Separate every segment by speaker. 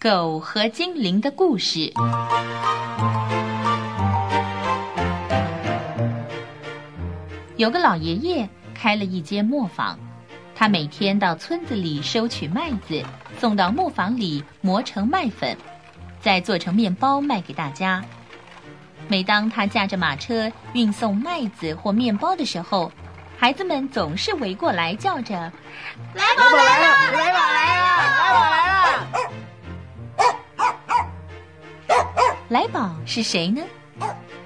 Speaker 1: 狗和精灵的故事。有个老爷爷开了一间磨坊，他每天到村子里收取麦子，送到磨坊里磨成麦粉，再做成面包卖给大家。每当他驾着马车运送麦子或面包的时候，孩子们总是围过来叫着：“
Speaker 2: 来宝来了，来宝
Speaker 1: 是谁呢？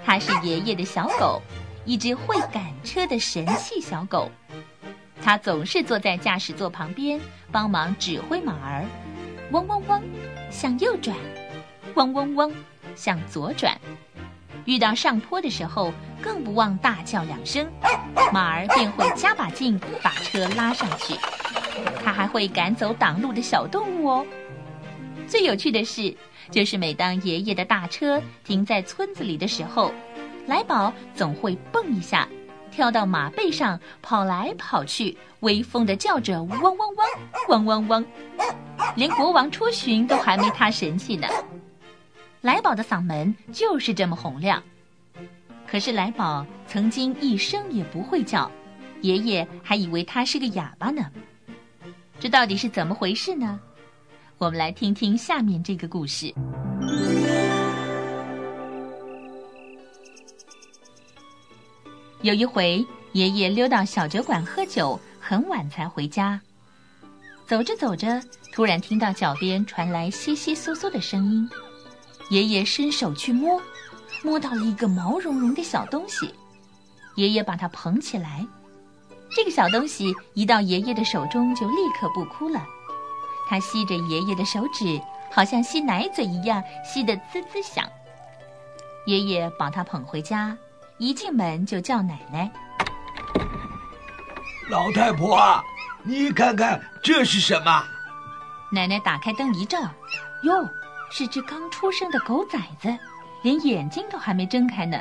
Speaker 1: 他是爷爷的小狗，一只会赶车的神气小狗。它总是坐在驾驶座旁边，帮忙指挥马儿。嗡嗡嗡，向右转；嗡嗡嗡，向左转。遇到上坡的时候，更不忘大叫两声，马儿便会加把劲把车拉上去。它还会赶走挡路的小动物哦。最有趣的是。就是每当爷爷的大车停在村子里的时候，来宝总会蹦一下，跳到马背上跑来跑去，威风的叫着“汪汪汪，汪汪汪”，连国王出巡都还没他神气呢。来宝的嗓门就是这么洪亮。可是来宝曾经一声也不会叫，爷爷还以为他是个哑巴呢。这到底是怎么回事呢？我们来听听下面这个故事。有一回，爷爷溜到小酒馆喝酒，很晚才回家。走着走着，突然听到脚边传来窸窸窣窣的声音。爷爷伸手去摸，摸到了一个毛茸茸的小东西。爷爷把它捧起来，这个小东西一到爷爷的手中，就立刻不哭了。他吸着爷爷的手指，好像吸奶嘴一样，吸得滋滋响。爷爷把他捧回家，一进门就叫奶奶：“
Speaker 3: 老太婆，你看看这是什么？”
Speaker 1: 奶奶打开灯一照，哟，是只刚出生的狗崽子，连眼睛都还没睁开呢。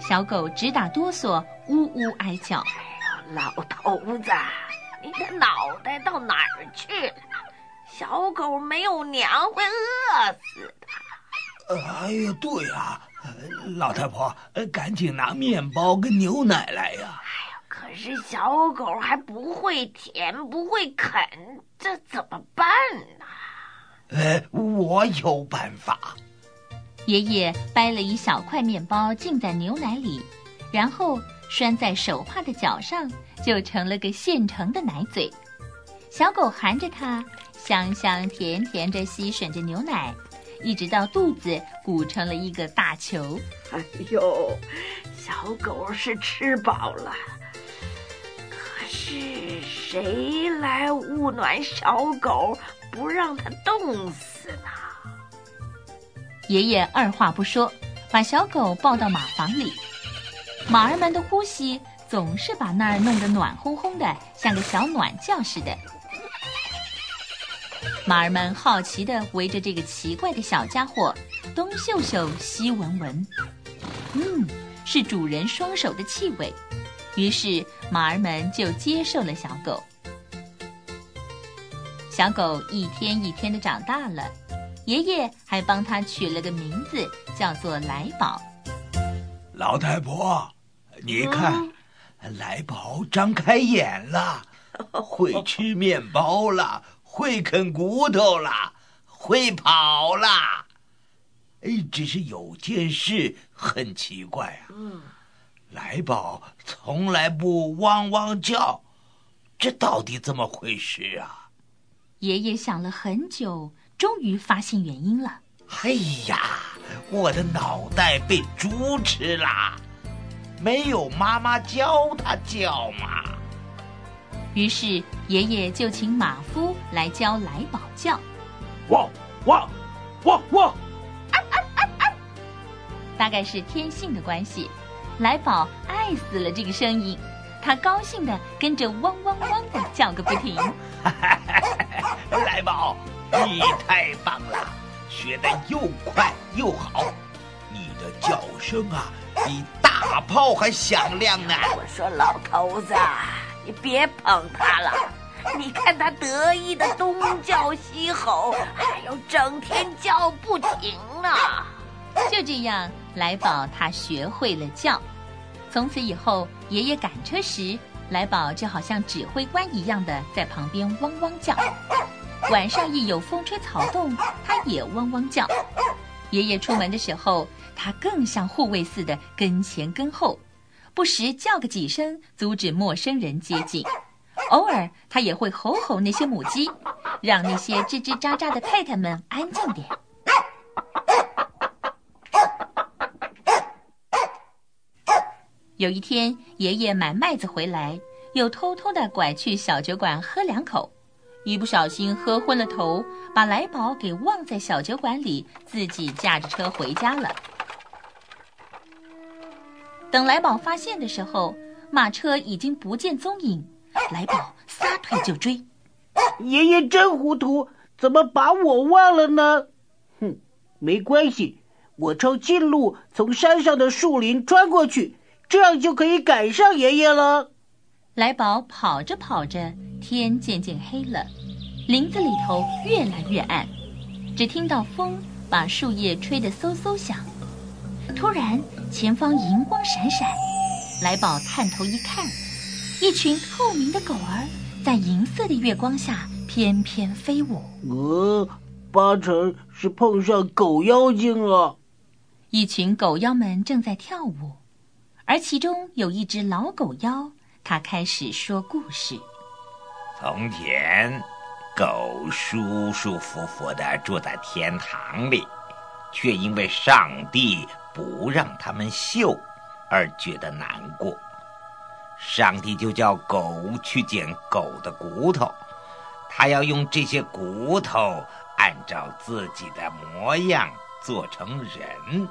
Speaker 1: 小狗直打哆嗦，呜呜哀叫：“
Speaker 2: 哎呀，老头子！”你的脑袋到哪儿去了？小狗没有娘会饿死
Speaker 3: 的。哎呀，对呀，老太婆，赶紧拿面包跟牛奶来呀！
Speaker 2: 哎呀，可是小狗还不会舔，不会啃，这怎么办呢？
Speaker 3: 呃，我有办法。
Speaker 1: 爷爷掰了一小块面包浸在牛奶里，然后拴在手帕的脚上。就成了个现成的奶嘴，小狗含着它，香香甜甜的吸吮着牛奶，一直到肚子鼓成了一个大球。
Speaker 2: 哎呦，小狗是吃饱了，可是谁来捂暖小狗，不让它冻死呢？
Speaker 1: 爷爷二话不说，把小狗抱到马房里，马儿们的呼吸。总是把那儿弄得暖烘烘的，像个小暖窖似的。马儿们好奇地围着这个奇怪的小家伙，东嗅嗅，西闻闻。嗯，是主人双手的气味。于是马儿们就接受了小狗。小狗一天一天的长大了，爷爷还帮它取了个名字，叫做来宝。
Speaker 3: 老太婆，你看。来宝张开眼了，会吃面包了，会啃骨头了，会跑了。哎，只是有件事很奇怪啊。嗯，来宝从来不汪汪叫，这到底怎么回事啊？
Speaker 1: 爷爷想了很久，终于发现原因了。
Speaker 3: 哎呀，我的脑袋被猪吃啦。没有妈妈教他叫嘛，
Speaker 1: 于是爷爷就请马夫来教来宝叫，
Speaker 3: 汪汪汪汪，
Speaker 1: 大概是天性的关系，来宝爱死了这个声音，他高兴的跟着汪汪汪的叫个不停。
Speaker 3: 来宝，你太棒了，学的又快又好，你的叫声啊，比。大炮还响亮呢！
Speaker 2: 我说老头子，你别捧他了，你看他得意的东叫西吼，还有整天叫不停呢。
Speaker 1: 就这样，来宝他学会了叫。从此以后，爷爷赶车时，来宝就好像指挥官一样的在旁边汪汪叫。晚上一有风吹草动，他也汪汪叫。爷爷出门的时候，他更像护卫似的跟前跟后，不时叫个几声，阻止陌生人接近。偶尔，他也会吼吼那些母鸡，让那些吱吱喳喳的太太们安静点。有一天，爷爷买麦子回来，又偷偷的拐去小酒馆喝两口，一不小心喝昏了头，把来宝给忘在小酒馆里，自己驾着车回家了。等来宝发现的时候，马车已经不见踪影，来宝撒腿就追。
Speaker 4: 爷爷真糊涂，怎么把我忘了呢？哼，没关系，我抄近路，从山上的树林穿过去。这样就可以赶上爷爷了。
Speaker 1: 来宝跑着跑着，天渐渐黑了，林子里头越来越暗，只听到风把树叶吹得嗖嗖响。突然，前方银光闪闪，来宝探头一看，一群透明的狗儿在银色的月光下翩翩飞舞。
Speaker 4: 呃，八成是碰上狗妖精了。
Speaker 1: 一群狗妖们正在跳舞。而其中有一只老狗妖，它开始说故事。
Speaker 3: 从前，狗舒舒服服的住在天堂里，却因为上帝不让他们绣，而觉得难过。上帝就叫狗去捡狗的骨头，他要用这些骨头按照自己的模样做成人。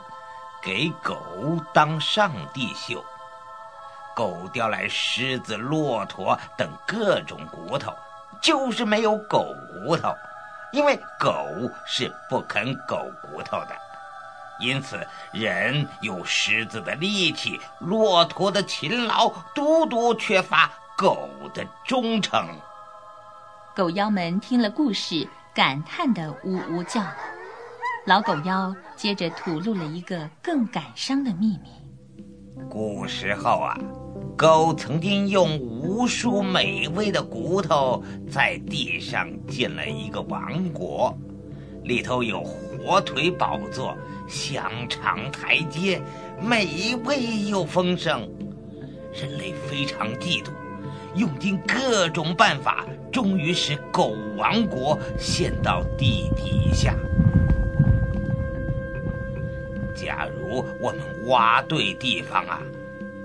Speaker 3: 给狗当上帝绣，狗叼来狮子、骆驼等各种骨头，就是没有狗骨头，因为狗是不啃狗骨头的。因此，人有狮子的力气，骆驼的勤劳，独独缺乏狗的忠诚。
Speaker 1: 狗妖们听了故事，感叹的呜呜叫。老狗妖接着吐露了一个更感伤的秘密。
Speaker 3: 古时候啊，狗曾经用无数美味的骨头在地上建了一个王国，里头有火腿宝座、香肠台阶，美味又丰盛。人类非常嫉妒，用尽各种办法，终于使狗王国陷到地底下。假如我们挖对地方啊，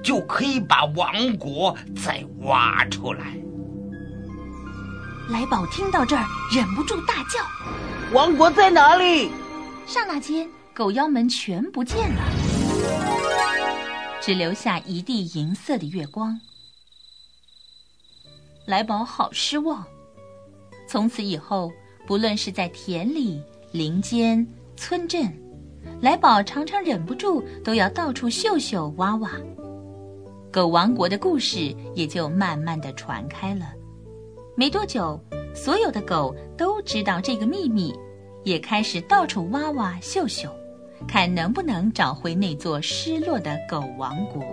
Speaker 3: 就可以把王国再挖出来。
Speaker 1: 来宝听到这儿，忍不住大叫：“
Speaker 4: 王国在哪里？”
Speaker 1: 刹那间，狗妖们全不见了，只留下一地银色的月光。来宝好失望。从此以后，不论是在田里、林间、村镇。来宝常常忍不住都要到处嗅嗅挖挖，狗王国的故事也就慢慢的传开了。没多久，所有的狗都知道这个秘密，也开始到处挖挖嗅嗅，看能不能找回那座失落的狗王国。